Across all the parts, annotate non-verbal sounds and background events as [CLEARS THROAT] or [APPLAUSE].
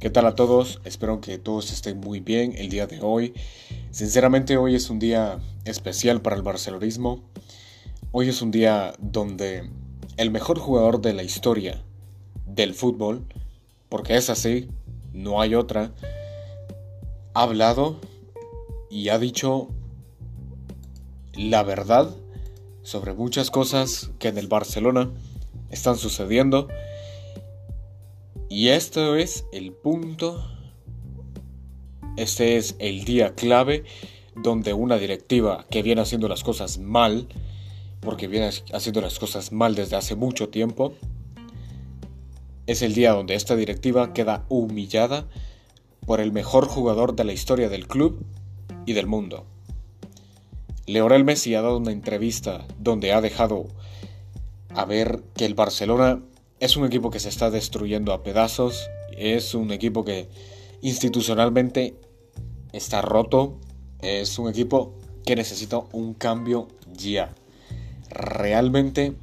¿Qué tal a todos? Espero que todos estén muy bien el día de hoy. Sinceramente hoy es un día especial para el barcelonismo. Hoy es un día donde el mejor jugador de la historia del fútbol, porque es así, no hay otra, ha hablado y ha dicho la verdad sobre muchas cosas que en el Barcelona están sucediendo y esto es el punto, este es el día clave donde una directiva que viene haciendo las cosas mal, porque viene haciendo las cosas mal desde hace mucho tiempo, es el día donde esta directiva queda humillada por el mejor jugador de la historia del club y del mundo. Leonel Messi ha dado una entrevista donde ha dejado a ver que el Barcelona es un equipo que se está destruyendo a pedazos, es un equipo que institucionalmente está roto, es un equipo que necesita un cambio ya. Realmente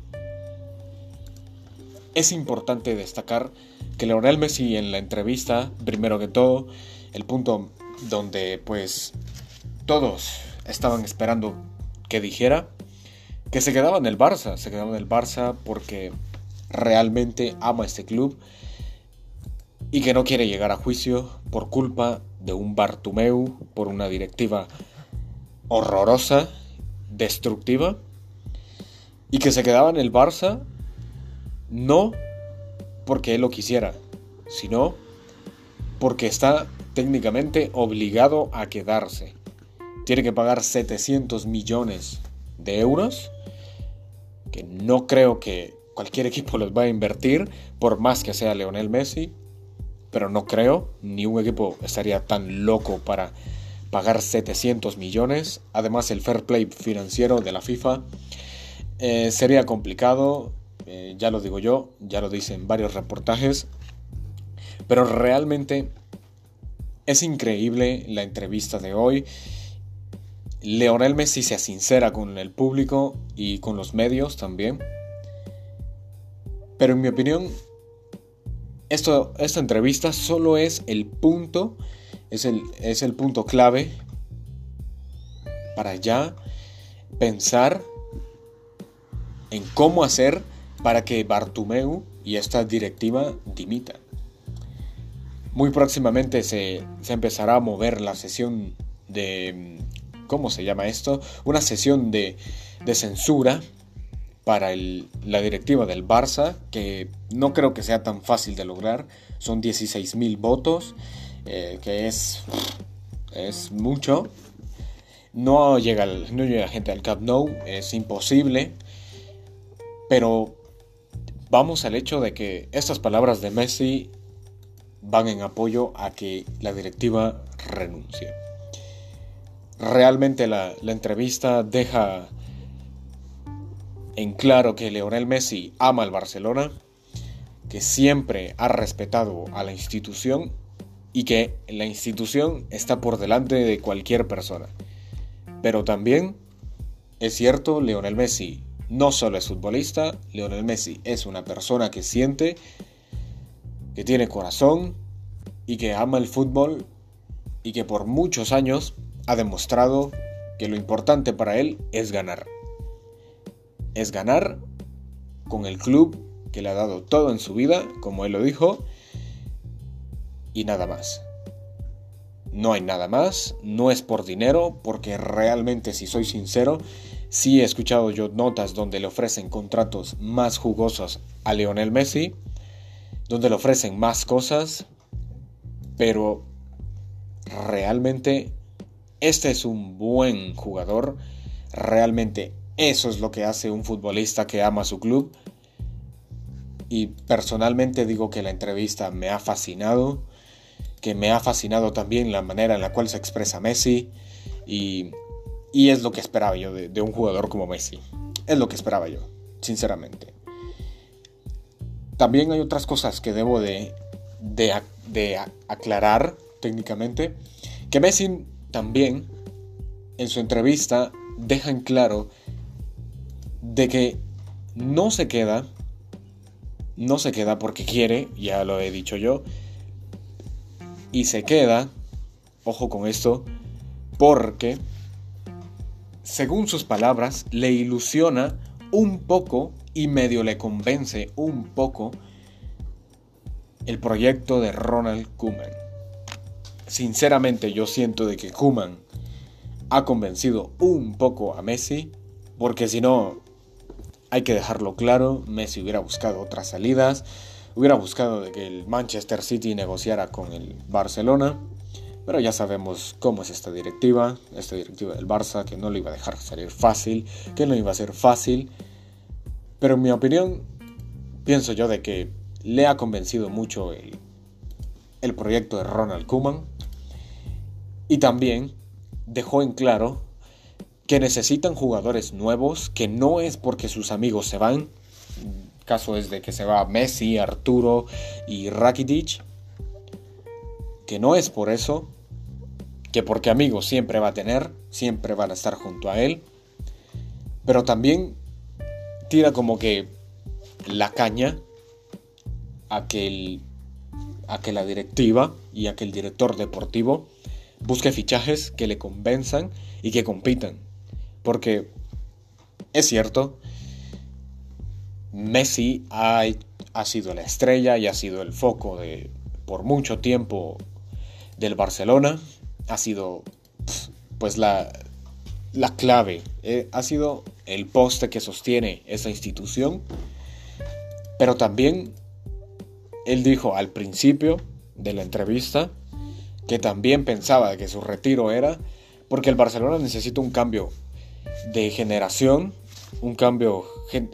es importante destacar que Leonel Messi en la entrevista, primero que todo, el punto donde pues todos estaban esperando que dijera que se quedaba en el Barça, se quedaba en el Barça porque realmente ama este club y que no quiere llegar a juicio por culpa de un Bartumeu, por una directiva horrorosa, destructiva, y que se quedaba en el Barça no porque él lo quisiera, sino porque está técnicamente obligado a quedarse. Tiene que pagar 700 millones de euros, que no creo que cualquier equipo los va a invertir, por más que sea Leonel Messi, pero no creo, ni un equipo estaría tan loco para pagar 700 millones. Además, el fair play financiero de la FIFA eh, sería complicado, eh, ya lo digo yo, ya lo dicen varios reportajes, pero realmente es increíble la entrevista de hoy. Leonel Messi se sincera con el público y con los medios también. Pero en mi opinión, esto, esta entrevista solo es el punto, es el, es el punto clave para ya pensar en cómo hacer para que Bartumeu y esta directiva dimitan. Muy próximamente se, se, empezará a mover la sesión de... ¿Cómo se llama esto? Una sesión de, de censura para la directiva del Barça, que no creo que sea tan fácil de lograr. Son 16.000 votos, eh, que es, es mucho. No llega, no llega gente al Camp Nou, es imposible. Pero vamos al hecho de que estas palabras de Messi van en apoyo a que la directiva renuncie. Realmente la entrevista deja en claro que Leonel Messi ama al Barcelona, que siempre ha respetado a la institución y que la institución está por delante de cualquier persona. Pero también es cierto, Leonel Messi no solo es futbolista, Leonel Messi es una persona que siente, que tiene corazón y que ama el fútbol y que por muchos años ha demostrado que lo importante para él es ganar es ganar con el club que le ha dado todo en su vida, como él lo dijo, y nada más. No hay nada más, no es por dinero, porque realmente, si soy sincero, sí he escuchado yo notas donde le ofrecen contratos más jugosos a Lionel Messi, donde le ofrecen más cosas, pero realmente este es un buen jugador, realmente eso es lo que hace un futbolista que ama su club. Y personalmente digo que la entrevista me ha fascinado, que me ha fascinado también la manera en la cual se expresa Messi y, es lo que esperaba yo de, un jugador como Messi. Es lo que esperaba yo, sinceramente. También hay otras cosas que debo de, de aclarar técnicamente. Que Messi también en su entrevista deja en claro de que no se queda, no se queda porque quiere, ya lo he dicho yo, Y se queda, ojo con esto, porque, según sus palabras, le ilusiona un poco y medio le convence un poco el proyecto de Ronald Koeman. Sinceramente yo siento de que Koeman ha convencido un poco a Messi, porque si no, hay que dejarlo claro, Messi hubiera buscado otras salidas, hubiera buscado de que el Manchester City negociara con el Barcelona, pero ya sabemos cómo es esta directiva, esta directiva del Barça, que no lo iba a dejar salir fácil, que no iba a ser fácil, pero en mi opinión, pienso yo de que le ha convencido mucho el, el proyecto de Ronald Koeman y también dejó en claro que necesitan jugadores nuevos, que no es porque sus amigos se van, caso es de que se va Messi, Arturo y Rakitic, que no es por eso, que porque amigos siempre va a tener, siempre van a estar junto a él, pero también tira como que la caña a que, a que la directiva y a que el director deportivo busque fichajes que le convenzan y que compitan. Porque es cierto, Messi ha, ha, sido la estrella y ha sido el foco de, por mucho tiempo del Barcelona. Ha sido pues la, la clave. Eh, ha sido el poste que sostiene esa institución. Pero también él dijo al principio de la entrevista que también pensaba que su retiro era porque el Barcelona necesita un cambio de generación, un cambio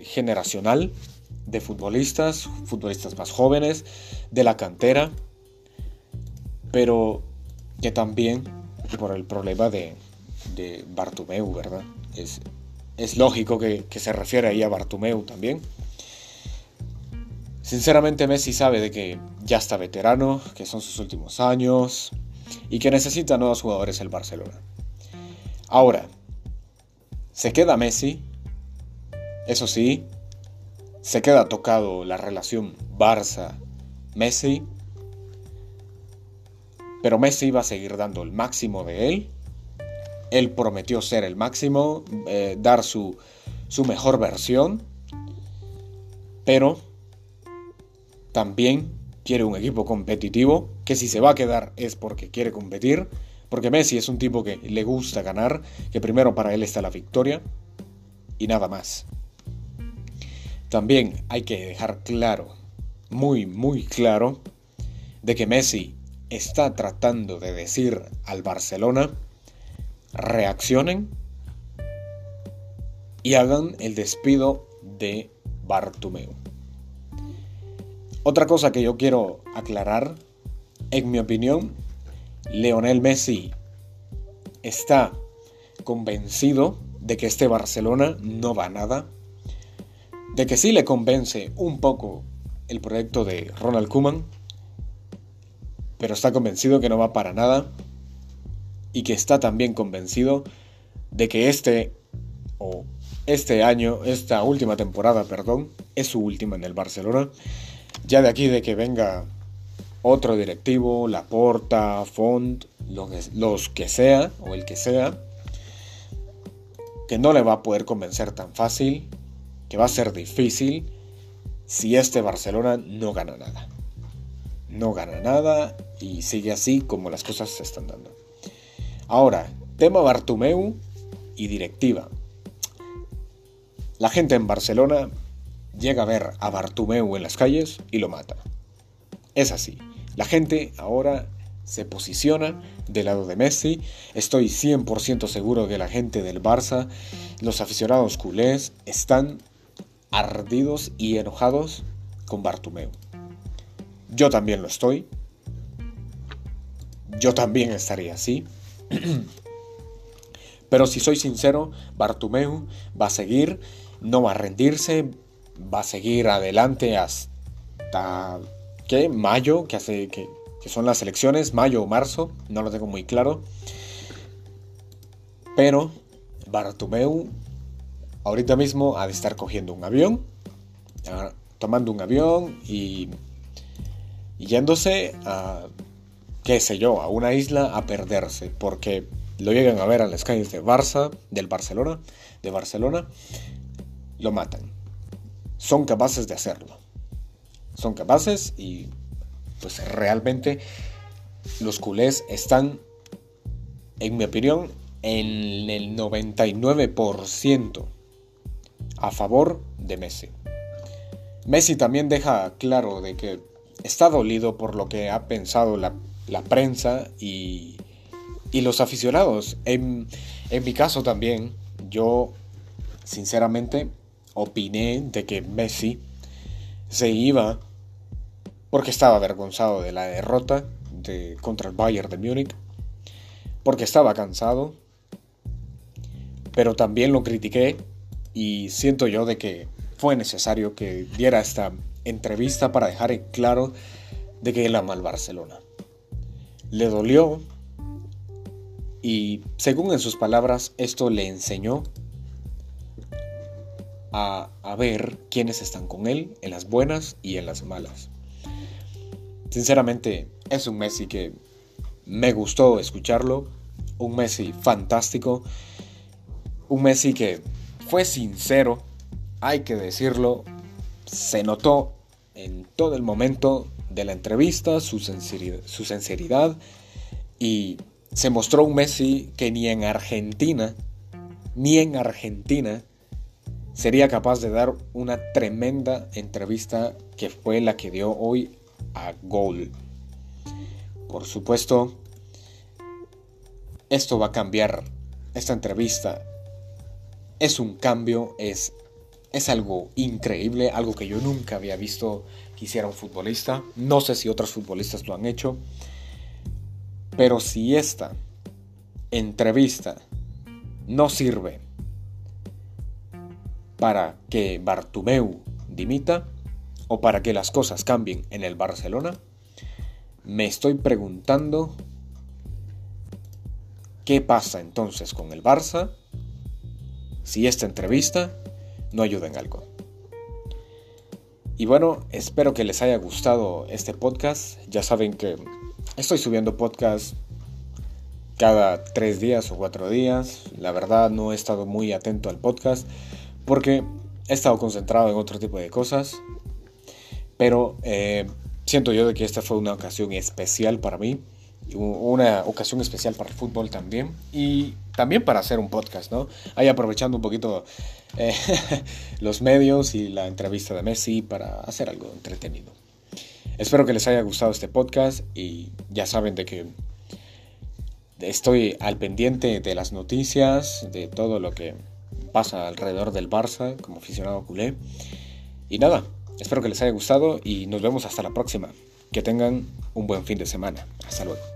generacional de futbolistas, futbolistas más jóvenes, de la cantera, pero que también por el problema de, de Bartomeu, ¿verdad? Es, es lógico que, que, se refiere ahí a Bartomeu también. Sinceramente Messi sabe de que ya está veterano, que son sus últimos años, y que necesita nuevos jugadores el Barcelona. Ahora, se queda Messi, eso sí, se queda tocado la relación Barça-Messi, pero Messi va a seguir dando el máximo de él. Él prometió ser el máximo, eh, dar su, su mejor versión, pero también quiere un equipo competitivo, que si se va a quedar es porque quiere competir, porque Messi es un tipo que le gusta ganar, que primero para él está la victoria y nada más. También hay que dejar claro, muy, muy claro, de que Messi está tratando de decir al Barcelona, reaccionen y hagan el despido de Bartumeu. Otra cosa que yo quiero aclarar, en mi opinión, Leonel Messi está convencido de que este Barcelona no va a nada, de que sí le convence un poco el proyecto de Ronald Koeman, pero está convencido que no va para nada y que está también convencido de que este o este año, esta última temporada, perdón, es su última en el Barcelona. Ya de aquí de que venga otro directivo, Laporta, Font, los que sea, o el que sea, que no le va a poder convencer tan fácil, que va a ser difícil si este Barcelona no gana nada. No gana nada y sigue así como las cosas se están dando. Ahora, tema Bartumeu y directiva. La gente en Barcelona llega a ver a Bartumeu en las calles y lo mata. Es así. La gente ahora se posiciona del lado de Messi. Estoy 100% seguro que la gente del Barça, los aficionados culés, están ardidos y enojados con Bartumeu. Yo también lo estoy. Yo también estaría así. [CLEARS THROAT] Pero si soy sincero, Bartumeu va a seguir, no va a rendirse, va a seguir adelante hasta ¿qué? mayo, que, hace, que, son las elecciones, mayo o marzo, no lo tengo muy claro. Pero Bartomeu ahorita mismo ha de estar cogiendo un avión, tomando un avión y, yéndose a, qué sé yo, a una isla a perderse, porque lo llegan a ver a las calles de Barça, del Barcelona, de Barcelona, lo matan. Son capaces de hacerlo. Son capaces y pues realmente los culés están, en mi opinión, en el 99% a favor de Messi. Messi también deja claro de que está dolido por lo que ha pensado la, prensa y, los aficionados. En, en mi caso también, yo sinceramente opiné de que Messi se iba porque estaba avergonzado de la derrota de, contra el Bayern de Múnich, porque estaba cansado, pero también lo critiqué y siento yo de que fue necesario que diera esta entrevista para dejar en claro de que él ama al Barcelona. Le dolió y según en sus palabras esto le enseñó a, ver quiénes están con él en las buenas y en las malas. Sinceramente es un Messi que me gustó escucharlo, un Messi fantástico, un Messi que fue sincero, hay que decirlo, se notó en todo el momento de la entrevista su sinceridad, su sinceridad y se mostró un Messi que ni en Argentina, ni en Argentina, sería capaz de dar una tremenda entrevista que fue la que dio hoy a Gol. Por supuesto, esto va a cambiar. Esta entrevista es un cambio, es, es algo increíble, algo que yo nunca había visto que hiciera un futbolista. No sé si otros futbolistas lo han hecho. Pero si esta entrevista no sirve para que Bartumeu dimita o para que las cosas cambien en el Barcelona, me estoy preguntando qué pasa entonces con el Barça si esta entrevista no ayuda en algo. Y bueno, espero que les haya gustado este podcast. Ya saben que estoy subiendo podcast cada tres días o cuatro días. La verdad no he estado muy atento al podcast porque he estado concentrado en otro tipo de cosas. Pero eh, siento yo de que esta fue una ocasión especial para mí. Una ocasión especial para el fútbol también. Y también para hacer un podcast, ¿no? Ahí aprovechando un poquito eh, [LAUGHS] los medios y la entrevista de Messi para hacer algo entretenido. Espero que les haya gustado este podcast y ya saben de que estoy al pendiente de las noticias, de todo lo que pasa alrededor del Barça como aficionado culé. Y nada, espero que les haya gustado y nos vemos hasta la próxima. Que tengan un buen fin de semana. Hasta luego.